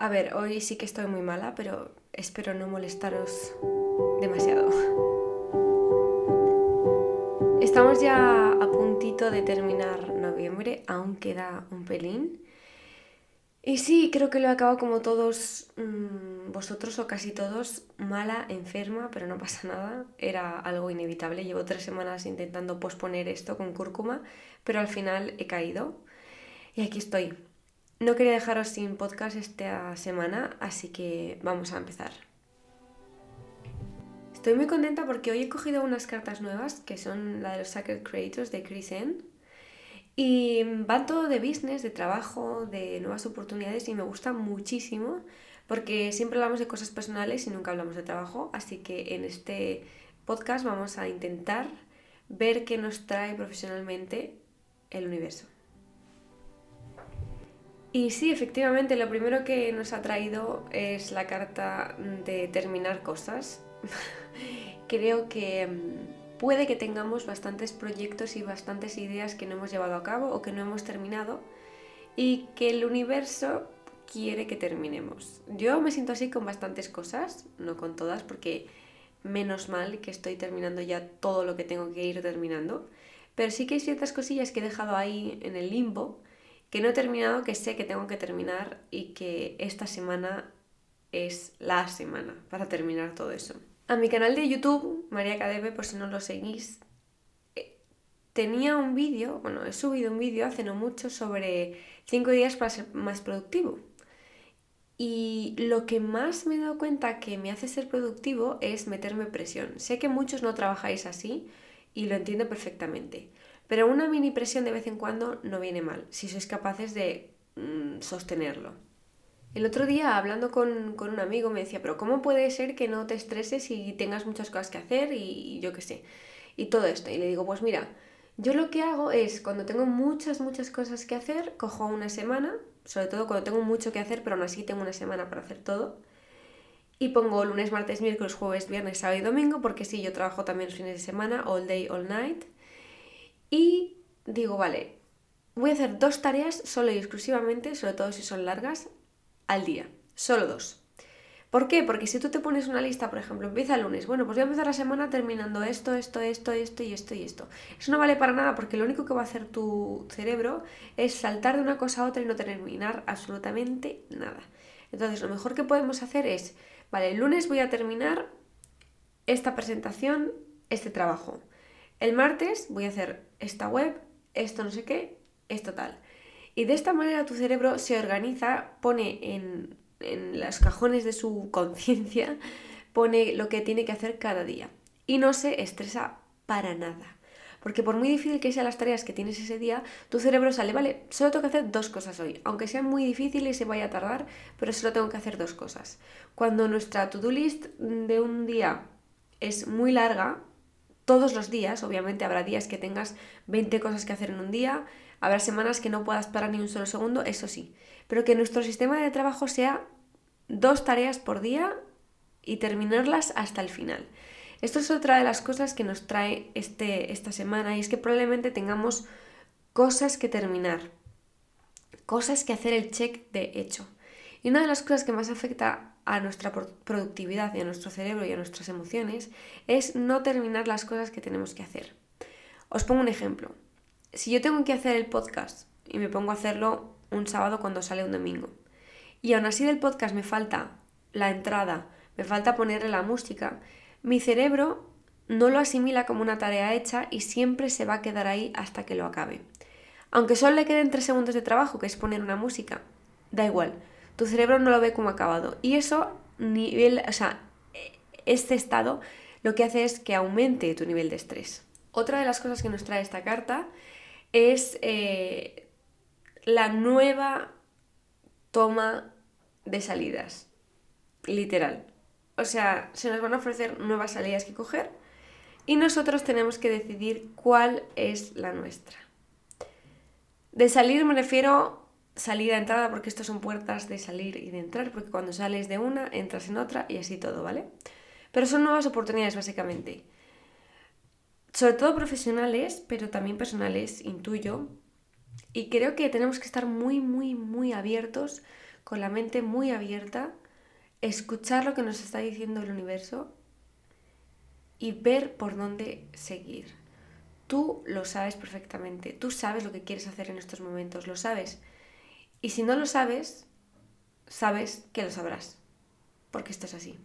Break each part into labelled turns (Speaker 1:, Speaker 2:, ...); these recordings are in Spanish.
Speaker 1: A ver, hoy sí que estoy muy mala, pero espero no molestaros demasiado. Estamos ya a puntito de terminar noviembre, aún queda un pelín. Y sí, creo que lo he acabado como todos mm, vosotros o casi todos, mala, enferma, pero no pasa nada, era algo inevitable. Llevo tres semanas intentando posponer esto con cúrcuma, pero al final he caído. Y aquí estoy, no quería dejaros sin podcast esta semana, así que vamos a empezar. Estoy muy contenta porque hoy he cogido unas cartas nuevas que son la de los Sacred Creators de Chris N. Y van todo de business, de trabajo, de nuevas oportunidades y me gusta muchísimo porque siempre hablamos de cosas personales y nunca hablamos de trabajo. Así que en este podcast vamos a intentar ver qué nos trae profesionalmente el universo. Y sí, efectivamente, lo primero que nos ha traído es la carta de terminar cosas. Creo que mm, puede que tengamos bastantes proyectos y bastantes ideas que no hemos llevado a cabo o que no hemos terminado y que el universo quiere que terminemos. Yo me siento así con bastantes cosas, no con todas, porque menos mal que estoy terminando ya todo lo que tengo que ir terminando, pero sí que hay ciertas cosillas que he dejado ahí en el limbo que no he terminado, que sé que tengo que terminar y que esta semana es la semana para terminar todo eso. A mi canal de YouTube, María Cadebe, por si no lo seguís, eh, tenía un vídeo, bueno, he subido un vídeo hace no mucho sobre 5 días para ser más productivo. Y lo que más me he dado cuenta que me hace ser productivo es meterme presión. Sé que muchos no trabajáis así y lo entiendo perfectamente. Pero una mini presión de vez en cuando no viene mal, si sois capaces de mm, sostenerlo. El otro día, hablando con, un amigo, me decía, pero ¿cómo puede ser que no te estreses y tengas muchas cosas que hacer y, yo qué sé? Y todo esto. Y le digo, pues mira, yo lo que hago es, cuando tengo muchas, muchas cosas que hacer, cojo una semana, sobre todo cuando tengo mucho que hacer, pero aún así tengo una semana para hacer todo. Y pongo lunes, martes, miércoles, jueves, viernes, sábado y domingo, porque sí, yo trabajo también los fines de semana, all day, all night. Y digo, vale, voy a hacer dos tareas solo y exclusivamente, sobre todo si son largas, al día. Solo dos. ¿Por qué? Porque si tú te pones una lista, por ejemplo, empieza el lunes, bueno, pues voy a empezar la semana terminando esto, esto, esto, esto y esto y esto. Eso no vale para nada porque lo único que va a hacer tu cerebro es saltar de una cosa a otra y no terminar absolutamente nada. Entonces, lo mejor que podemos hacer es, vale, el lunes voy a terminar esta presentación, este trabajo. El martes voy a hacer esta web, esto no sé qué, esto tal. Y de esta manera tu cerebro se organiza, pone en, en los cajones de su conciencia, pone lo que tiene que hacer cada día. Y no se estresa para nada. Porque por muy difícil que sean las tareas que tienes ese día, tu cerebro sale, vale, solo tengo que hacer dos cosas hoy. Aunque sea muy difícil y se vaya a tardar, pero solo tengo que hacer dos cosas. Cuando nuestra to-do list de un día es muy larga, todos los días, obviamente habrá días que tengas 20 cosas que hacer en un día, habrá semanas que no puedas parar ni un solo segundo, eso sí, pero que nuestro sistema de trabajo sea dos tareas por día y terminarlas hasta el final. Esto es otra de las cosas que nos trae este, esta semana y es que probablemente tengamos cosas que terminar, cosas que hacer el check de hecho. Y una de las cosas que más afecta a nuestra productividad y a nuestro cerebro y a nuestras emociones es no terminar las cosas que tenemos que hacer. Os pongo un ejemplo. Si yo tengo que hacer el podcast y me pongo a hacerlo un sábado cuando sale un domingo, y aún así del podcast me falta la entrada, me falta ponerle la música, mi cerebro no lo asimila como una tarea hecha y siempre se va a quedar ahí hasta que lo acabe. Aunque solo le queden tres segundos de trabajo, que es poner una música, da igual, tu cerebro no lo ve como acabado. Y eso, nivel, o sea, este estado lo que hace es que aumente tu nivel de estrés. Otra de las cosas que nos trae esta carta es eh, la nueva toma de salidas. Literal. O sea, se nos van a ofrecer nuevas salidas que coger y nosotros tenemos que decidir cuál es la nuestra. De salir me refiero salida, entrada, porque estas son puertas de salir y de entrar, porque cuando sales de una, entras en otra y así todo, ¿vale? Pero son nuevas oportunidades, básicamente. Sobre todo profesionales, pero también personales, intuyo. Y creo que tenemos que estar muy, muy, muy abiertos con la mente muy abierta, escuchar lo que nos está diciendo el universo y ver por dónde seguir. Tú lo sabes perfectamente, tú sabes lo que quieres hacer en estos momentos, lo sabes. Y si no lo sabes, sabes que lo sabrás, porque esto es así.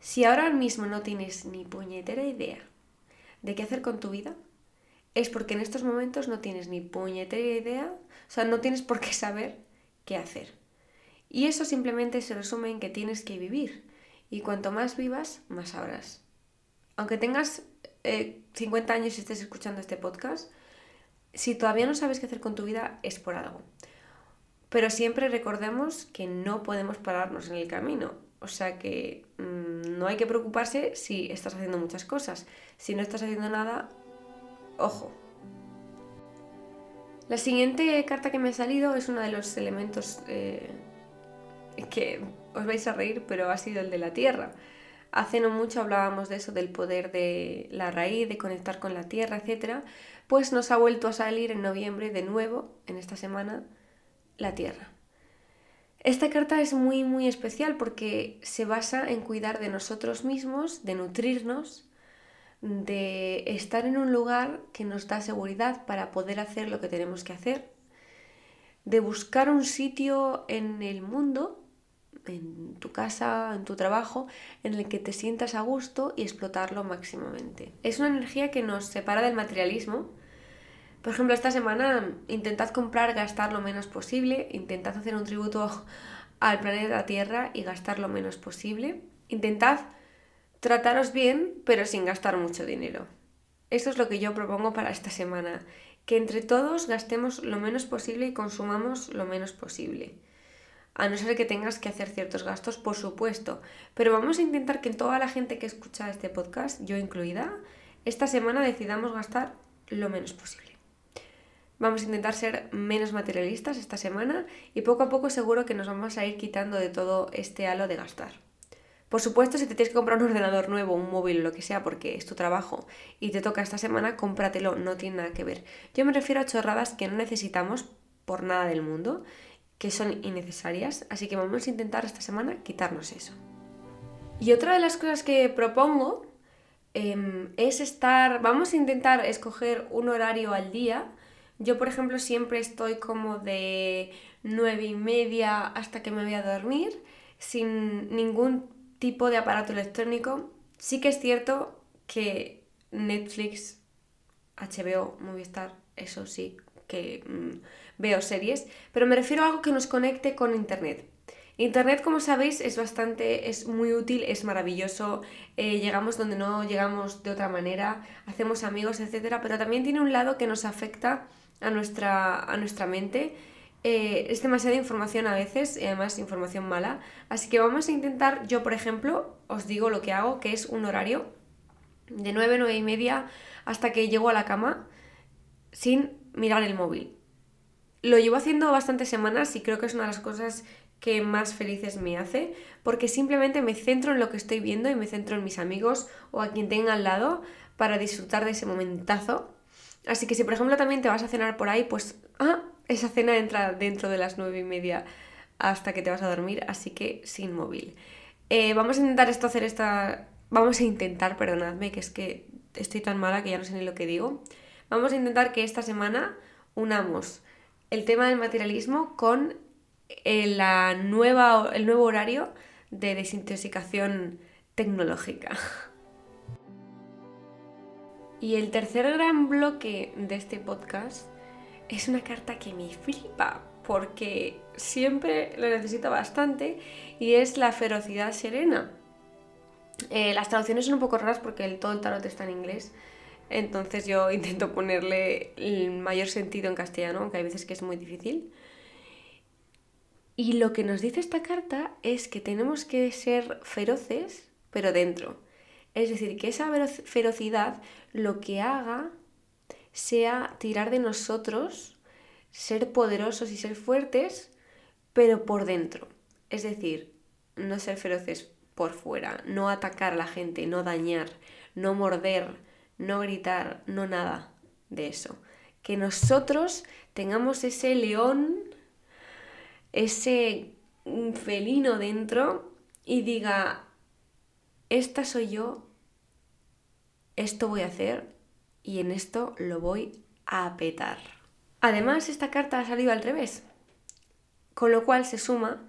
Speaker 1: Si ahora mismo no tienes ni puñetera idea de qué hacer con tu vida, es porque en estos momentos no tienes ni puñetera idea, o sea, no tienes por qué saber qué hacer. Y eso simplemente se resume en que tienes que vivir. Y cuanto más vivas, más sabrás. Aunque tengas 50 eh, años y estés escuchando este podcast, si todavía no sabes qué hacer con tu vida, es por algo. Pero siempre recordemos que no podemos pararnos en el camino. O sea que mm, no hay que preocuparse si estás haciendo muchas cosas. Si no estás haciendo nada, ojo. La siguiente carta que me ha salido es uno de los elementos eh, que os vais a reír, pero ha sido el de la tierra. Hace no mucho hablábamos de eso, del poder de la raíz, de conectar con la tierra, etc. Pues nos ha vuelto a salir en noviembre de nuevo, en esta semana, la tierra. Esta carta es muy, muy especial porque se basa en cuidar de nosotros mismos, de nutrirnos, de estar en un lugar que nos da seguridad para poder hacer lo que tenemos que hacer, de buscar un sitio en el mundo, en tu casa, en tu trabajo, en el que te sientas a gusto y explotarlo máximamente. Es una energía que nos separa del materialismo. Por ejemplo, esta semana intentad comprar, gastar lo menos posible, intentad hacer un tributo al planeta Tierra y gastar lo menos posible. Intentad Trataros bien, pero sin gastar mucho dinero. Eso es lo que yo propongo para esta semana, que entre todos gastemos lo menos posible y consumamos lo menos posible. A no ser que tengas que hacer ciertos gastos, por supuesto, pero vamos a intentar que toda la gente que escucha este podcast, yo incluida, esta semana decidamos gastar lo menos posible. Vamos a intentar ser menos materialistas esta semana y poco a poco seguro que nos vamos a ir quitando de todo este halo de gastar. Por supuesto, si te tienes que comprar un ordenador nuevo, un móvil, lo que sea, porque es tu trabajo y te toca esta semana, cómpratelo, no tiene nada que ver. Yo me refiero a chorradas que no necesitamos por nada del mundo, que son innecesarias, así que vamos a intentar esta semana quitarnos eso. Y otra de las cosas que propongo em, es estar, vamos a intentar escoger un horario al día. Yo, por ejemplo, siempre estoy como de nueve y media hasta que me voy a dormir, sin ningún tipo de aparato electrónico. Sí que es cierto que Netflix, HBO, Movistar, eso sí, que mm, veo series, pero me refiero a algo que nos conecte con Internet. Internet, como sabéis, es bastante, es muy útil, es maravilloso, eh, llegamos donde no llegamos de otra manera, hacemos amigos, etc. Pero también tiene un lado que nos afecta a nuestra, a nuestra mente eh, es demasiada información a veces y además información mala. Así que vamos a intentar, yo por ejemplo, os digo lo que hago, que es un horario de 9, 9 y media hasta que llego a la cama sin mirar el móvil. Lo llevo haciendo bastantes semanas y creo que es una de las cosas que más felices me hace, porque simplemente me centro en lo que estoy viendo y me centro en mis amigos o a quien tenga al lado para disfrutar de ese momentazo. Así que si por ejemplo también te vas a cenar por ahí, pues ah, esa cena entra dentro de las nueve y media hasta que te vas a dormir, así que sin móvil. Eh, vamos a intentar esto hacer esta. Vamos a intentar, perdonadme, que es que estoy tan mala que ya no sé ni lo que digo. Vamos a intentar que esta semana unamos el tema del materialismo con eh, la nueva, el nuevo horario de desintoxicación tecnológica. Y el tercer gran bloque de este podcast es una carta que me flipa porque siempre lo necesito bastante y es la ferocidad serena. Eh, las traducciones son un poco raras porque el, todo el tarot está en inglés, entonces yo intento ponerle el mayor sentido en castellano, aunque hay veces que es muy difícil. Y lo que nos dice esta carta es que tenemos que ser feroces, pero dentro. Es decir, que esa ferocidad lo que haga sea tirar de nosotros, ser poderosos y ser fuertes, pero por dentro. Es decir, no ser feroces por fuera, no atacar a la gente, no dañar, no morder, no gritar, no nada de eso. Que nosotros tengamos ese león ese felino dentro y diga, esta soy yo, esto voy a hacer y en esto lo voy a petar. Además, esta carta ha salido al revés, con lo cual se suma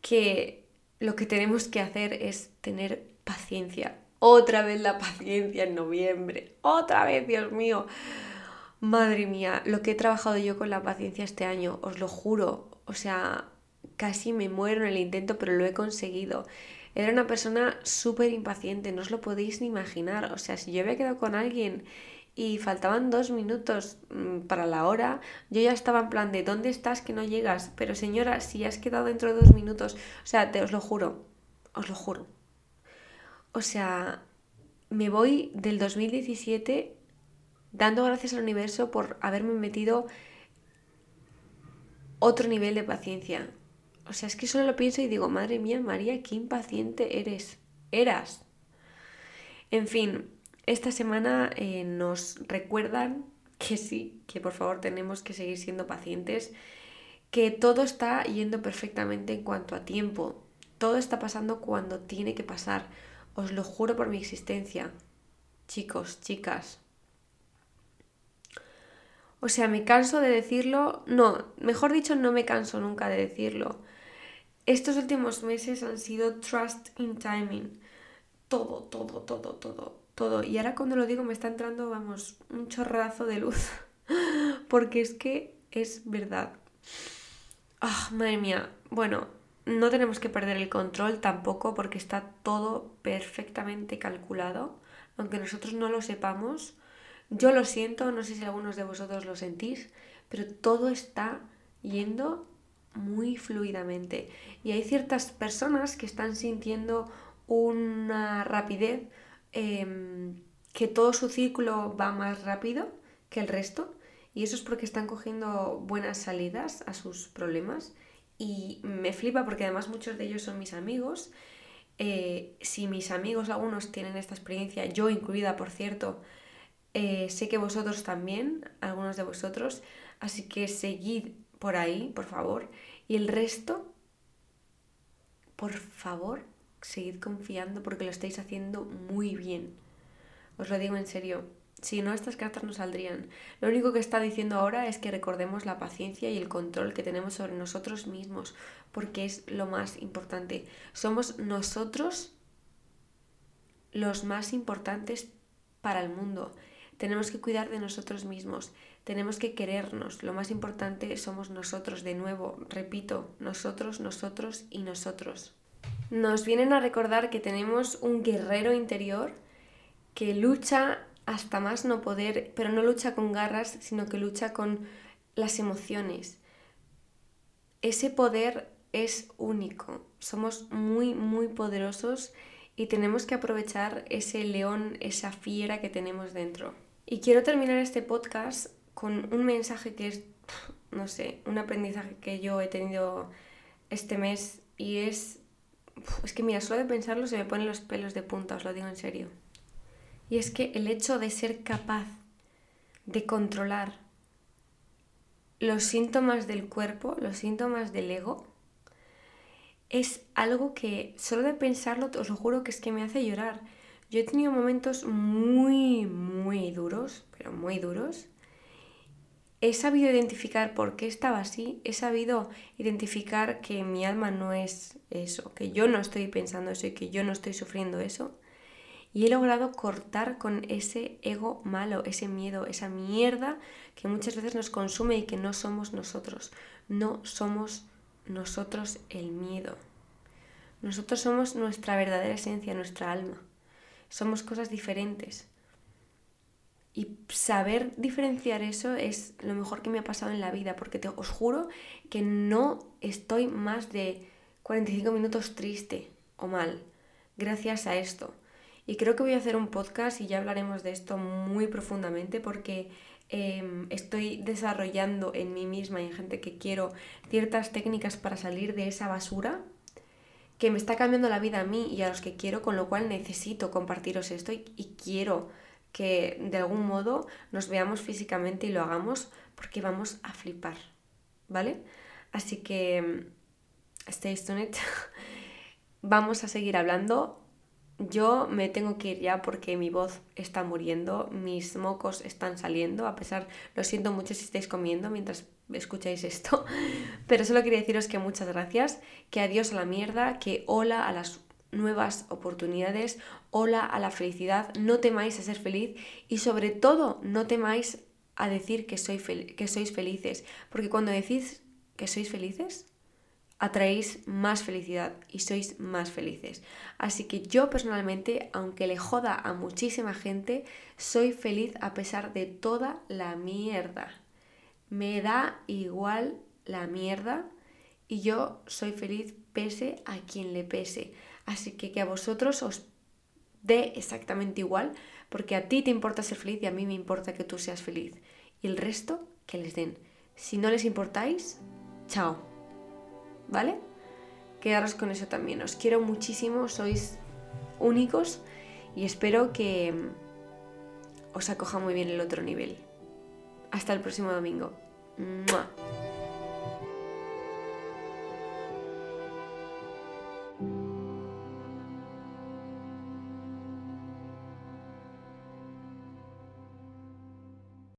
Speaker 1: que lo que tenemos que hacer es tener paciencia. Otra vez la paciencia en noviembre. Otra vez, Dios mío. Madre mía, lo que he trabajado yo con la paciencia este año, os lo juro. O sea, casi me muero en el intento, pero lo he conseguido. Era una persona súper impaciente, no os lo podéis ni imaginar. O sea, si yo había quedado con alguien y faltaban dos minutos mm, para la hora, yo ya estaba en plan de ¿dónde estás que no llegas? Pero señora, si has quedado dentro de dos minutos, o sea, te os lo juro, os lo juro. O sea, me voy del 2017 dando gracias al universo por haberme metido otro nivel de paciencia. O sea, es que solo lo pienso y digo, madre mía, María, qué impaciente eres. Eras. En fin, esta semana eh, nos recuerdan que sí, que por favor tenemos que seguir siendo pacientes, que todo está yendo perfectamente en cuanto a tiempo, todo está pasando cuando tiene que pasar, os lo juro por mi existencia, chicos, chicas. O sea, me canso de decirlo, no, mejor dicho, no me canso nunca de decirlo. Estos últimos meses han sido trust in timing. Todo, todo, todo, todo todo. Y ahora cuando lo digo me está entrando, vamos, un chorrazo de luz. Porque es que es verdad. Ah, madre mía. Bueno, no tenemos que perder el control tampoco porque está todo perfectamente calculado. Aunque nosotros no lo sepamos. Yo lo siento, no sé si algunos de vosotros lo sentís, pero todo está yendo muy fluidamente. Y hay ciertas personas que están sintiendo una rapidez Em, que todo su círculo va más rápido que el resto y eso es porque están cogiendo buenas salidas a sus problemas y me flipa porque además muchos de ellos son mis amigos. Eh, si mis amigos algunos tienen esta experiencia, yo incluida por cierto, eh, sé que vosotros también, algunos de vosotros, así que seguid por ahí, por favor. Y el resto, por favor, seguid confiando porque lo estáis haciendo muy bien. Os lo digo en serio. Si no, estas cartas no saldrían. Lo único que está diciendo ahora es que recordemos la paciencia y el control que tenemos sobre nosotros mismos, porque es lo más importante. Somos nosotros los más importantes para el mundo. Tenemos que cuidar de nosotros mismos, tenemos que querernos. Lo más importante somos nosotros, de nuevo, repito, nosotros, nosotros y nosotros nos vienen a recordar que tenemos un guerrero interior que lucha hasta más no poder, pero no lucha con garras, sino que lucha con las emociones. Ese poder es único, somos muy, muy poderosos y tenemos que aprovechar ese león, esa fiera que tenemos dentro. Y quiero terminar este podcast con un mensaje que es, no sé, un aprendizaje que yo he tenido este mes y es es que mira, solo de pensarlo se me ponen los pelos de punta, os lo digo en serio. Y es que el hecho de ser capaz de controlar los síntomas del cuerpo, los síntomas del ego, es algo que solo de pensarlo, os lo juro que es que me hace llorar. Yo he tenido momentos muy, muy duros, pero muy duros, he sabido identificar por qué estaba así, he sabido identificar que mi alma no es eso, que yo no estoy pensando eso y que yo no estoy sufriendo eso. Y he logrado cortar con ese ego malo, ese miedo, esa mierda que muchas veces nos consume y que no somos nosotros. No somos nosotros el miedo. Nosotros somos nuestra verdadera esencia, nuestra alma. Somos cosas diferentes. Y saber diferenciar eso es lo mejor que me ha pasado en la vida, porque te, os juro que no estoy más de 45 minutos triste o mal, gracias a esto. Y creo que voy a hacer un podcast y ya hablaremos de esto muy profundamente porque em, estoy desarrollando en mí misma y en gente que quiero ciertas técnicas para salir de esa basura que me está cambiando la vida a mí y a los que quiero, con lo cual necesito compartiros esto y quiero que de algún modo nos veamos físicamente y lo hagamos porque vamos a flipar, ¿vale? Así que, stay tuned. Vamos a seguir hablando. Yo me tengo que ir ya porque mi voz está muriendo, mis mocos están saliendo, a pesar, lo siento mucho si estáis comiendo mientras escucháis esto, pero solo quería deciros que muchas gracias, que adiós a la mierda, que hola a las nuevas oportunidades, hola a la felicidad, no temáis a ser feliz y sobre todo no temáis a decir que, soy que sois felices, porque cuando decís que sois felices, atraéis más felicidad y sois más felices. Así que yo personalmente, aunque le joda a muchísima gente, soy feliz a pesar de toda la mierda. Me da igual la mierda y yo soy feliz pese a quien le pese. Así que que a vosotros os dé exactamente igual, porque a ti te importa ser feliz y a mí me importa que tú seas feliz. Y el resto, que les den. Si no les importáis, chao. ¿Vale? Quedaros con eso también. Os quiero muchísimo, sois únicos y espero que os acoja muy bien el otro nivel. Hasta el próximo domingo.